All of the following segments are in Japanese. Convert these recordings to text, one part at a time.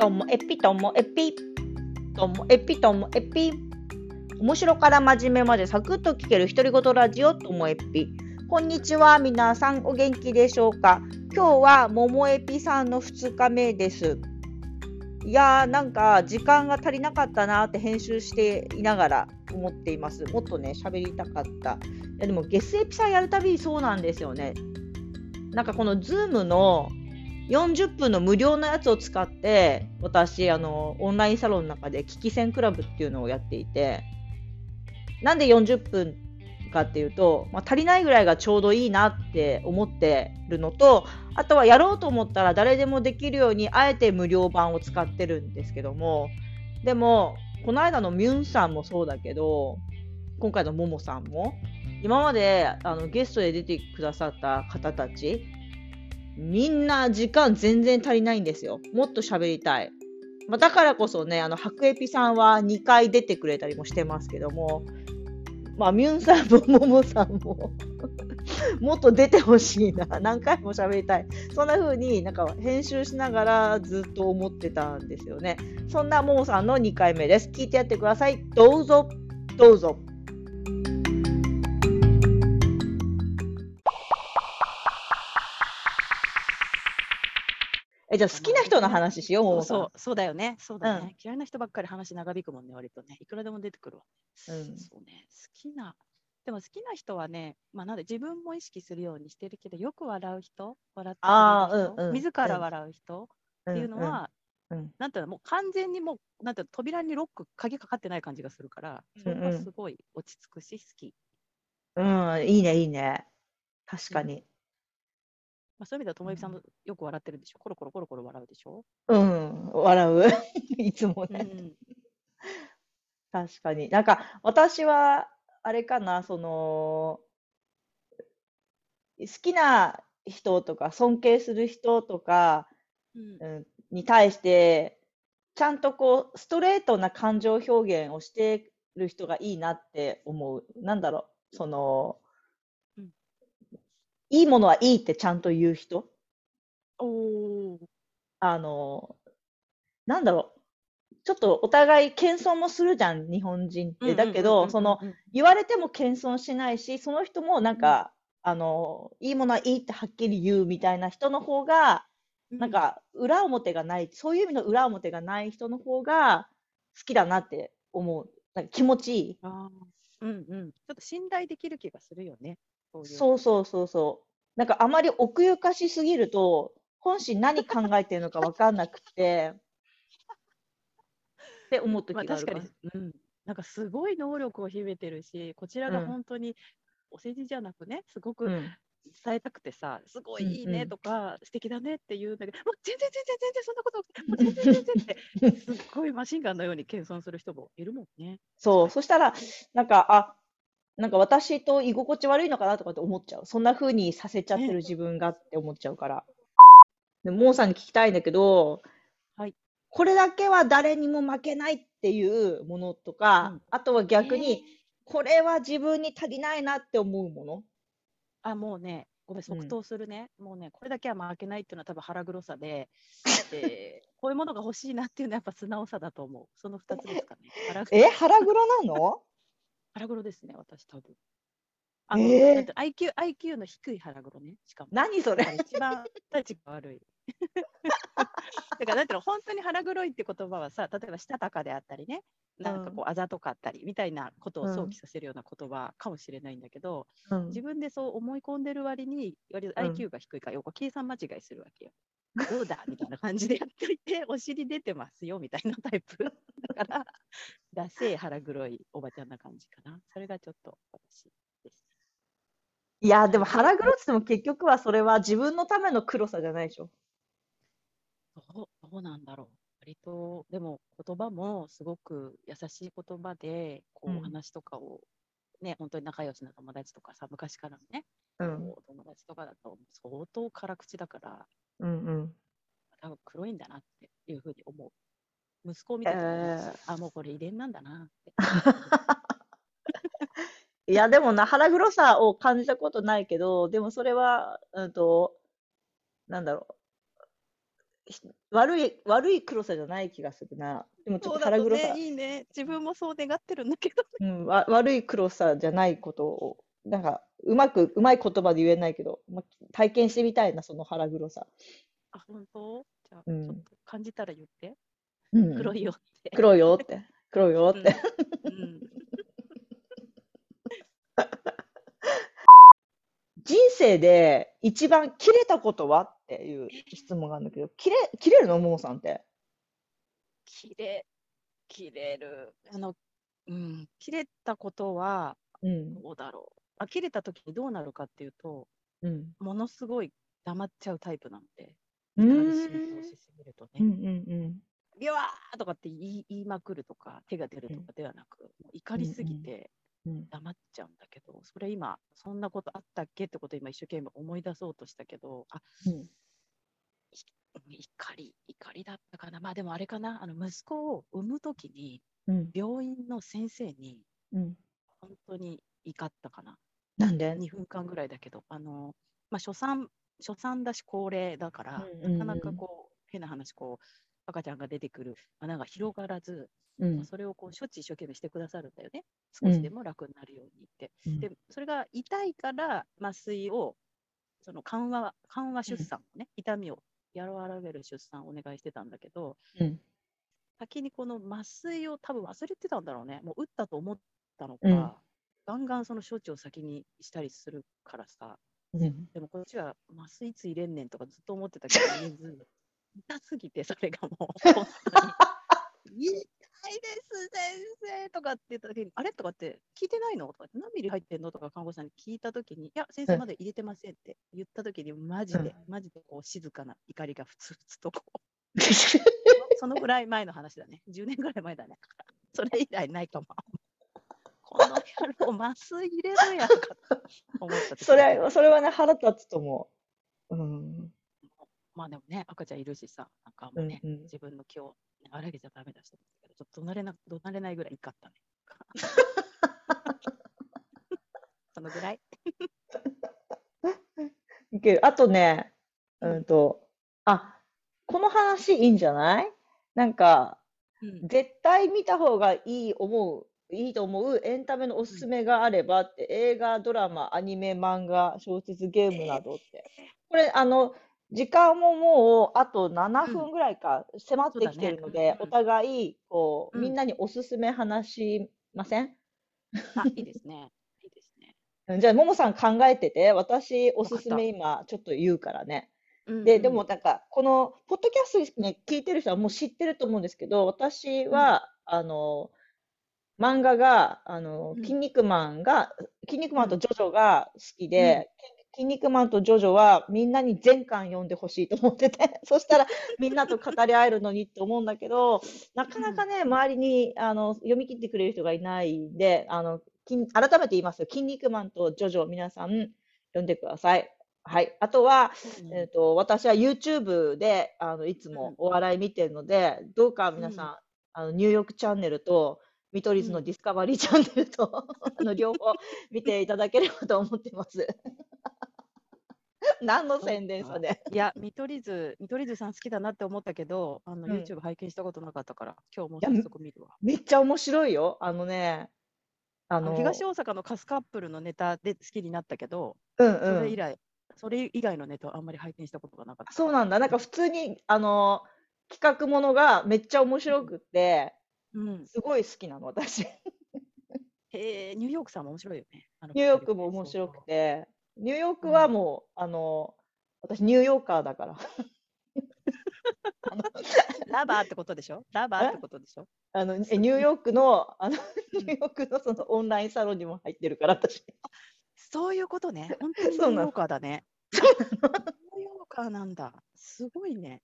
ともエピともエピともエピともエピ面白から真面目までサクッと聞ける独り言ラジオともエピ。こんにちは皆さんお元気でしょうか？今日はももエピさんの2日目です。いやーなんか時間が足りなかったなって編集していながら思っています。もっとね喋りたかった。いやでもゲスエピさんやるたびそうなんですよね。なんかこの Zoom の40分の無料のやつを使って私あのオンラインサロンの中で危機戦クラブっていうのをやっていてなんで40分かっていうと、まあ、足りないぐらいがちょうどいいなって思ってるのとあとはやろうと思ったら誰でもできるようにあえて無料版を使ってるんですけどもでもこの間のミュンさんもそうだけど今回のももさんも今まであのゲストで出てくださった方たちみんな時間全然足りないんですよ。もっと喋りたい。まあ、だからこそね、あの、白エピさんは2回出てくれたりもしてますけども、まあ、ミュンさんもももさんも もっと出てほしいな。何回も喋りたい。そんな風になんか編集しながらずっと思ってたんですよね。そんなももさんの2回目です。聞いてやってください。どうぞ、どうぞ。え、じゃあ好きな人の話しよう、ももさん。そう、そうだよね。そうだね。うん嫌いな人ばっかり話長引くもんね、割とね。いくらでも出てくるわ。うんそうね。好きな。でも好きな人はね、まあ、なんで自分も意識するようにしてるけど、よく笑う人、笑ってくれる人、うんうん自ら笑う人っていうのは、うんうんなんていうの、もう完全にもう、なんていうの、扉にロック、鍵かかってない感じがするから、それがすごい落ち着くし、好き。うん、いいね、いいね。確かに。まあ、そういう意味では、ともゆきさんもよく笑ってるでしょ？コロコロコロコロ笑うでしょ？うん、笑う。いつもね。うん。確かに。なんか、私は、あれかな、その、好きな人とか、尊敬する人とか、うんうん、に対して、ちゃんとこう、ストレートな感情表現をしてる人がいいなって思う。なんだろう、そのうん、いいものはいいってちゃんと言う人？おー。あの、なんだろう。ちょっとお互い謙遜もするじゃん、日本人って。だけど、その、うんうんうん言われても謙遜しないし、その人もなんか、あの、いいものはいいってはっきり言うみたいな人の方が、うんなんか裏表がない、そういう意味の裏表がない人の方が好きだなって思う。なんか気持ちいい。あーうんうん。ちょっと信頼できる気がするよね。そういう。そうそうそうそう。なんかあまり奥ゆかしすぎると、本心何考えてるのか分かんなくて、って思う時まあ、があるか確からに、うん。なんかすごい能力を秘めてるし、こちらがうん本当にお世辞じゃなくね、すごくうん。伝えたくてさ、すごいいいうんうんねとか、素敵だねって言うんだけど、もう全然全然全然そんなことなくて、もう全然全然って、すっごいマシンガンのように謙遜する人もいるもんね。そう、そしたら、なんか、あ、なんか私と居心地悪いのかなとかって思っちゃう。そんな風にさせちゃってる自分がって思っちゃうから。で、モーさんに聞きたいんだけど、はいこれだけは誰にも負けないっていうものとか、うんあとは逆に、えーこれは自分に足りないなって思うもの？あ、もうね、ごめん、うん即答するね。もうね、これだけは負けないっていうのは多分腹黒さで、でこういうものが欲しいなっていうのはやっぱ素直さだと思う。その2つですかね。腹黒え、腹黒なの？腹黒ですね、私多分。あの、えー IQ, IQ の低い腹黒ね、しかも。何それ一番立ちが悪い。だから、だって本当に腹黒いって言葉はさ、例えばしたたかであったりね、なんかこう、あざとかったりみたいなことを想起させるような言葉かもしれないんだけど、うん自分でそう思い込んでる割に、割とうん IQ が低いから、横計算間違いするわけよ。どうだみたいな感じでやっておいて、お尻出てますよみたいなタイプ。だから、ダセえ腹黒いおばちゃんな感じかな。それがちょっと私です。いや、でも腹黒っても結局はそれは自分のための黒さじゃないでしょ。どうどうなんだろう。割と、でも言葉もすごく優しい言葉で、こうんう話とかを、ね、本当に仲良しな友達とかさ、昔からのね、うん。こう友達とかだと相当辛口だから、うんうん。多分黒いんだなっていうふうに思う。息子を見てえあ、もうこれ遺伝なんだなって。いや、でもな、腹黒さを感じたことないけど、でもそれは、うんと、なんだろう。ひ悪い、悪い黒さじゃない気がするな。でもちょっと腹黒さ、ね、いいね。自分もそう願ってるんだけど。うん、わ悪い黒さじゃないことを、なんか、うまく、うまい言葉で言えないけど、ま、体験してみたいな、その腹黒さ。あ、本当？じゃあ、うんちょっと感じたら言って。うん黒いよって。黒いよって。黒いよって。うん。人生で一番切れたことはっていう質問があるんだけど、切れ、切れるの？ももさんって。切れ、切れる。あの、うん、切れたことは、うん。どうだろう。あ、切れた時にどうなるかっていうと、うん。ものすごい黙っちゃうタイプなので、うん浸透しすぎるとうんね、うんビワーとかって言い言いまくるとか、手が出るとかではなく、怒りすぎてうん。黙っちゃうんだけど、それ今、そんなことあったっけってことを今一生懸命思い出そうとしたけど、あ、うん。怒り、怒りだったかな。まあでもあれかな、あの息子を産むときに、うん。病院の先生にうん。本当に怒ったかな。なんで？2分間ぐらいだけど、あの、まあ、初産、初産だし高齢だから、なかなかこう、変な話、こう、赤ちゃんが出てくる穴が広がらず、うん。それをこう処置一生懸命してくださるんだよね。少しでも楽になるようにって。うんで、それが痛いから麻酔を、その緩和、緩和出産をね、痛みを和らげる出産をお願いしてたんだけど、うん。先にこの麻酔を多分忘れてたんだろうね。もう打ったと思ったのか、うんガンガンその処置を先にしたりするからさ、うん。でもこっちは麻酔いつ入れんねんとかずっと思ってたけど、痛すぎて、それがもう、本当に。痛いです、先生とかって言った時に、あれ？とかって聞いてないの？とかって、何ミリ入ってんの？とか看護師さんに聞いた時に、いや、先生まだ入れてませんって言った時に、マジで、マジでこう静かな怒りがふつふつとこう、そのぐらい前の話だね。10年ぐらい前だね。それ以来ないかも。この野郎、麻酔入れろやんかと思った時それ、それはね、腹立つと思う。うん。まあでもね、赤ちゃんいるしさ、なんかもうね、うんうん自分の気を荒げちゃダメだしと思ったけど、ちょっと怒鳴れな怒鳴れないぐらい怒ったね。そのぐらい。いける。あとね、うんうんと、あ、この話いいんじゃない？なんか、うん、絶対見た方がいい思う、いいと思うエンタメのおすすめがあればって、映画、ドラマ、アニメ、漫画、小説、ゲームなどって。これ、あの、時間ももうあと7分ぐらいか迫ってきてるのそうだね。で、うん。お互い、こう、うん。みんなにおすすめ話しません？あ、いいですね。いいですね。うんじゃあ、ももさん考えてて、私、おすすめ今、ちょっと言うからね。うんで、でもなんか、この、ポッドキャストね、聞いてる人はもう知ってると思うんですけど、私は、あの、漫画が、あの、うん。筋肉マンが、筋肉マンとジョジョが好きで、筋肉マンとジョジョはみんなに全巻読んでほしいと思ってて、そしたらみんなと語り合えるのにって思うんだけど、なかなかね、周りに、あの、読み切ってくれる人がいないんで、あの、筋改めて言いますよ。筋肉マンとジョジョ、皆さん読んでください。はい。あとは、そうねえっと、私は YouTube で、あの、いつもお笑い見てるので、どうか皆さん、あの、ニューヨークチャンネルと、見取り図のうんディスカバリーチャンネルと、あの、両方見ていただければと思ってます。何の宣伝それ。いや、見取り図、見取り図さん好きだなって思ったけど、あの、うん YouTube 拝見したことなかったから、今日も早速見るわ。めっちゃ面白いよ。あのね、ああのの、東大阪のカスカップルのネタで好きになったけど、うんそれうん。以来、それ以外のネタはあんまり拝見したことがなかった。そうなんだ。なんか普通に、あの、企画ものがめっちゃ面白くって、うん。すごい好きなの、私。へえ、ニューヨークさんも面白いよね。ニューヨークも面白く。て、ニューヨークはもう、あの、私ニューヨーカーだから。ラバーってことでしょ？ラバーってことでしょ？あの、えニューヨークの、あの、うんニューヨークのそのオンラインサロンにも入ってるから、私。そういうことね。本当にニューヨーカーだね。ニューヨーカーなんだ。すごいね。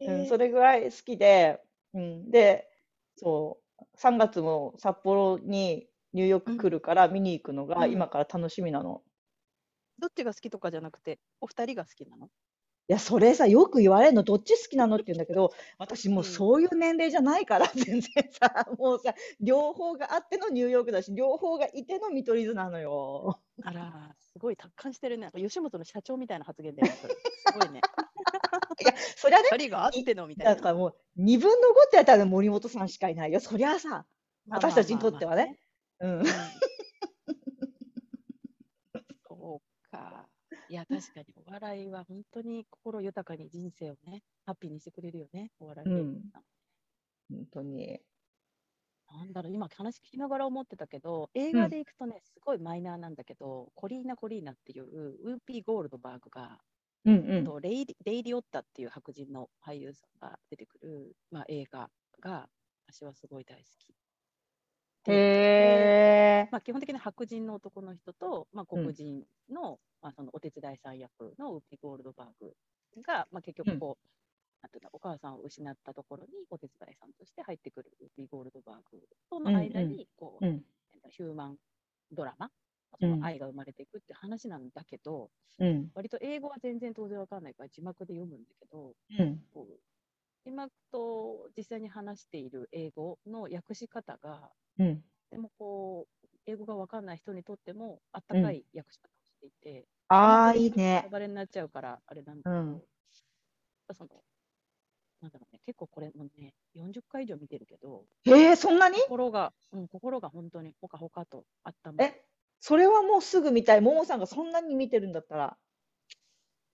へうん、えそれぐらい好きで、うん、で、そう、3月も札幌にニューヨーク来るから見に行くのがうん今から楽しみなの。どっちが好きとかじゃなくて、お二人が好きなの？いや、それさ、よく言われるの、どっち好きなのって言うんだけど、私もううんそういう年齢じゃないから、全然さ、もうさ、両方があってのニューヨークだし、両方がいての見取り図なのよ。あら、すごい達観してるね。吉本の社長みたいな発言だよね。それすごいね。や、そりゃね、があってのみたいな。だからもう、二分の5ってやったら森本さんしかいないよ。そりゃさ、まあ私たちにとってはね。うん。う んそうか。いや、確かにお笑いは本当に心豊かに人生をね、ハッピーにしてくれるよね、お笑い芸人さん本当に。なんだろう、今話聞きながら思ってたけど、映画で行くとね、すごいマイナーなんだけど、コリーナ・コリーナっていうウーピー・ゴールドバーグが、うんうん。とレイリレイリオッタっていう白人の俳優さんが出てくる、まあ、映画が私はすごい大好き。へえ。まあ、基本的に白人の男の人と、まあ、うん。黒人の,、まあそのお手伝いさん役のウーピー・ゴールドバーグが、まあ、結局こう、なんていうのお母さんを失ったところにお手伝いさんとして入ってくるウーピー・ゴールドバーグとの間にこう、うん。ヒューマンドラマ、うん。その愛が生まれていくって話なんだけど、うん。割と英語は全然当然わかんないから字幕で読むんだけど、うん。こう字幕と実際に話している英語の訳し方が、うん。でもこう、英語がわかんない人にとっても、あったかい訳し方をしていて、ああ、いいネねタ。バレになっちゃうから、あれなんだけど、うんその、なんだろうね、結構これもね、40回以上見てるけど、へえ、そんなに？心が、うん、心が本当にほかほかとあった。え、それはもうすぐ見たい。ももさんがそんなに見てるんだったら。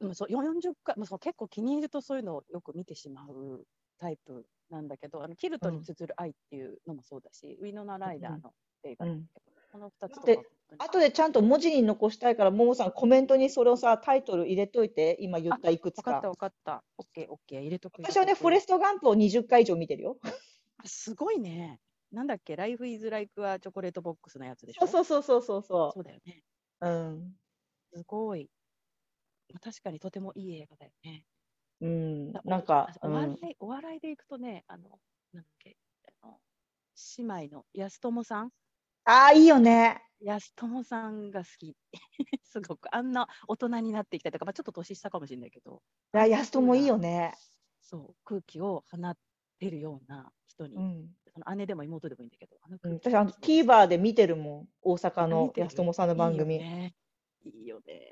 うん、そう40回、まあ、そう結構気に入るとそういうのをよく見てしまうタイプなんだけど、あのキルトに綴る愛っていうのもそうだし、ウィノナ・ライダーの映画、うんこの2つとか後でちゃんと文字に残したいから、ももさんコメントにそれをさ、タイトル入れといて、今言ったいくつか分かった。分かった。オッケーオッケー入れとく。私はね、フォレスストガンプを20回以上見てるよ。すごいね。なんだっけ、Life is like a chocolate box のやつでしょ？そうそうそうそうそそうだよね。う。うん。すごい。まあ確かにとてもいい映画だよね。うんだ。なんか、お笑うん。い、お笑いでいくとね、あの、なんだっけ、あの姉妹の安友さん？ああ、いいよね。安友さんが好き。すごく。あんな大人になってきたりとか、まあ、ちょっと年下かもしれないけど、いや、安友いいよね。そう、空気を放ってるような人に、うん。その姉でも妹でもいいんだけど、あの私、あの、TVer で見てるもん。大阪の安友さんの番組。いいよね。いいよね。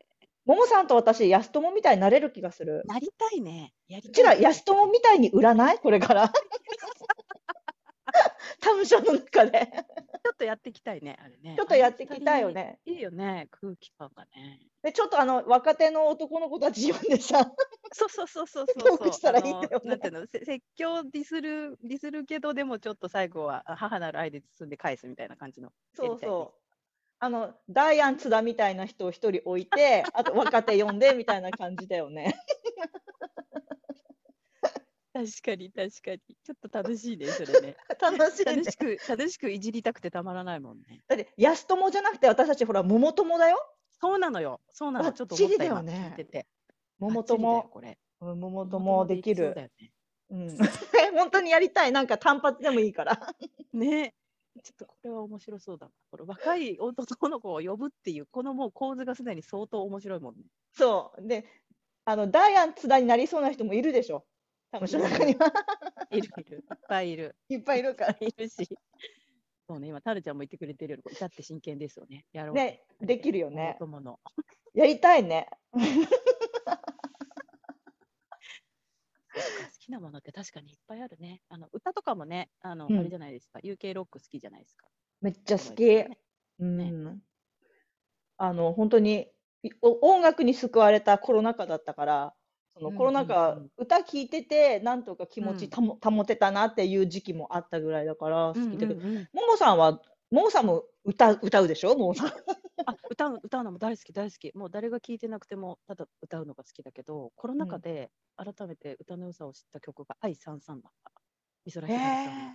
ももさんと私、安友みたいになれる気がする。なりたいね。やりうちらたい安友みたいに売らない？これから。タムショーの中で。ちょっとやっていきたいね、あれね。ちょっとやっていきたいよね。いいよね、空気感がね。で、ちょっとあの、若手の男の子たち呼んでさ、そうそうそうそうそうしたらいいんだよねあのなんていうの、せ説教ディスる、ディスるけど、でもちょっと最後はあ母なる愛で包んで返すみたいな感じの。そうそう。あの、ダイアン津田みたいな人を一人置いて、あと若手呼んでみたいな感じだよね。確かに確かに。ちょっと楽しいね、それね。楽しいね楽。しく、楽しくいじりたくてたまらないもんね。だって、安友じゃなくて私たちほら、桃友だよ。そうなのよ。そうなの。ちょっと思ったよ今ねてて。桃友。これ。うん桃友できるそうだ。よね。うん。本当にやりたい。なんか単発でもいいから。ねちょっとこれは面白そうだな。これ若い男の子を呼ぶっていう、このもう構図がすでに相当面白いもんね。そう。で、あの、ダイアン津田になりそうな人もいるでしょ。多分、その中には。いるいる。いっぱいいる。いっぱいいるから。いるし。そうね、今、タルちゃんも言ってくれてるように、至って真剣ですよね。やろう。ね、できるよね。友の。やりたいね。好きなものって確かにいっぱいあるね。あの歌とかもね、あの、うんあれじゃないですか。UK ロック好きじゃないですか。めっちゃ好き。ねうん。あの、本当に、音楽に救われたコロナ禍だったから、そのうんコロナうん禍うん、歌聴いてて、なんとか気持うんちたも保てたなっていう時期もあったぐらいだから、好きだけど、うんうんうんももさんは、ももさんも歌歌うでしょ？ももさん。あ歌う歌うのも大好き大好きもう誰が聴いてなくてもただ歌うのが好きだけどコロナ禍で改めて歌の良さを知った曲が「愛33」だった美空ひばりさんの。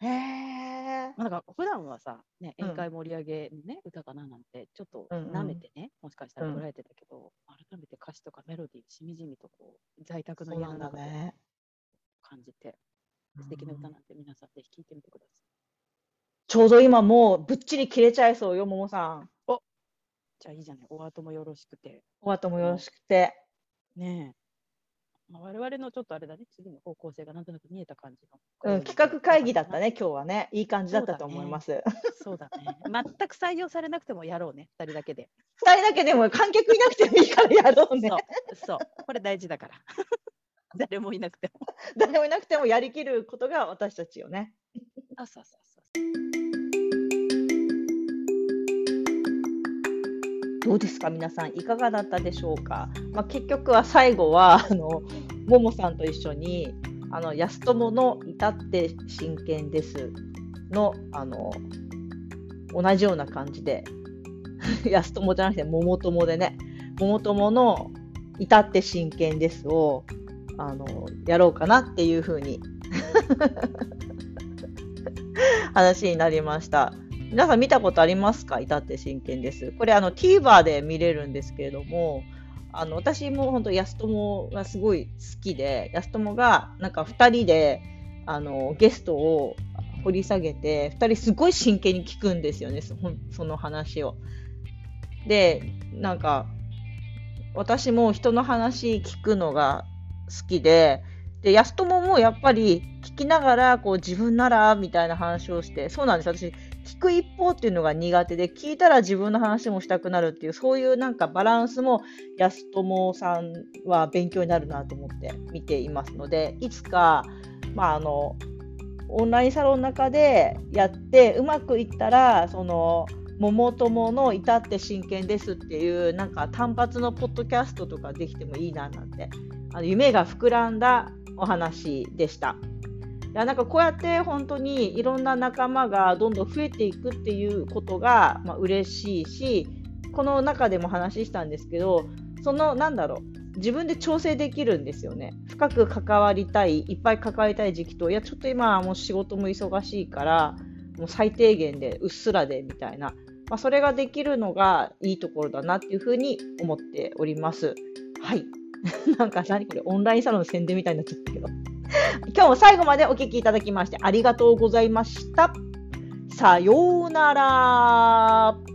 へえ。まあ、だから普段はさ、ね、うん宴会盛り上げのね、歌かななんてちょっとうんうん舐めてね、もしかしたらうん捉えてたけど、改めて歌詞とかメロディーしみじみとこう在宅の家の中でね。感じて、素敵な歌なんで皆さんぜひ聴いてみてくださちょうど今もうぶっちり切れちゃいそうよ、ももさん。い。じゃあいいじゃない、お後もよろしくて。お後もよろしくて。ねえ。まあ、我々のちょっとあれだね、次の方向性がなんとなく見えた感じの。うん、企画会議だったね。ね、今日はね。いい感じだったと思います。そうだね。全く採用されなくてもやろうね、二人だけで。二人だけでも観客いなくてもいいからやろうね。そう。これ大事だから。誰もいなくても。誰もいなくてもやりきることが私たちよね。そうそうそうそう。どうですか？皆さんいかがだったでしょうか、まあ、結局は最後はあのももさんと一緒にあの安友の「至って真剣です。の」あの同じような感じで 安友じゃなくて桃友でね桃友の「至って真剣ですを」あのやろうかなっていうふうに 話になりました。皆さん見たことありますか？至って真剣です。これあの TVer で見れるんですけれども、あの私も本当安友がすごい好きで、安友がなんか2人であのゲストを掘り下げて、2人すごい真剣に聞くんですよね、そその話を。で、なんか私も人の話聞くのが好きで、で、安友もやっぱり聞きながら、こう自分ならみたいな話をして、そうなんです。私、聞く一方っていうのが苦手で、聞いたら自分の話もしたくなるっていう、そういうなんかバランスも安友さんは勉強になるなと思って見ていますので、いつか、まああの、オンラインサロンの中でやってうまくいったら、その、桃友の至って真剣ですっていうなんか単発のポッドキャストとかできてもいいななんてあの夢が膨らんだお話でした。やなんかこうやって本当にいろんな仲間がどんどん増えていくっていうことが、まあ、嬉しいしこの中でも話したんですけどそのなんだろう自分で調整できるんですよね深く関わりたいいっぱい関わりたい時期といやちょっと今はもう仕事も忙しいからもう最低限でうっすらでみたいな、まあ、それができるのがいいところだなっていうふうに思っております。はい なんか何これオンラインサロンの宣伝みたいになっちゃったけど。今日も最後までお聴きいただきましてありがとうございました。さようなら。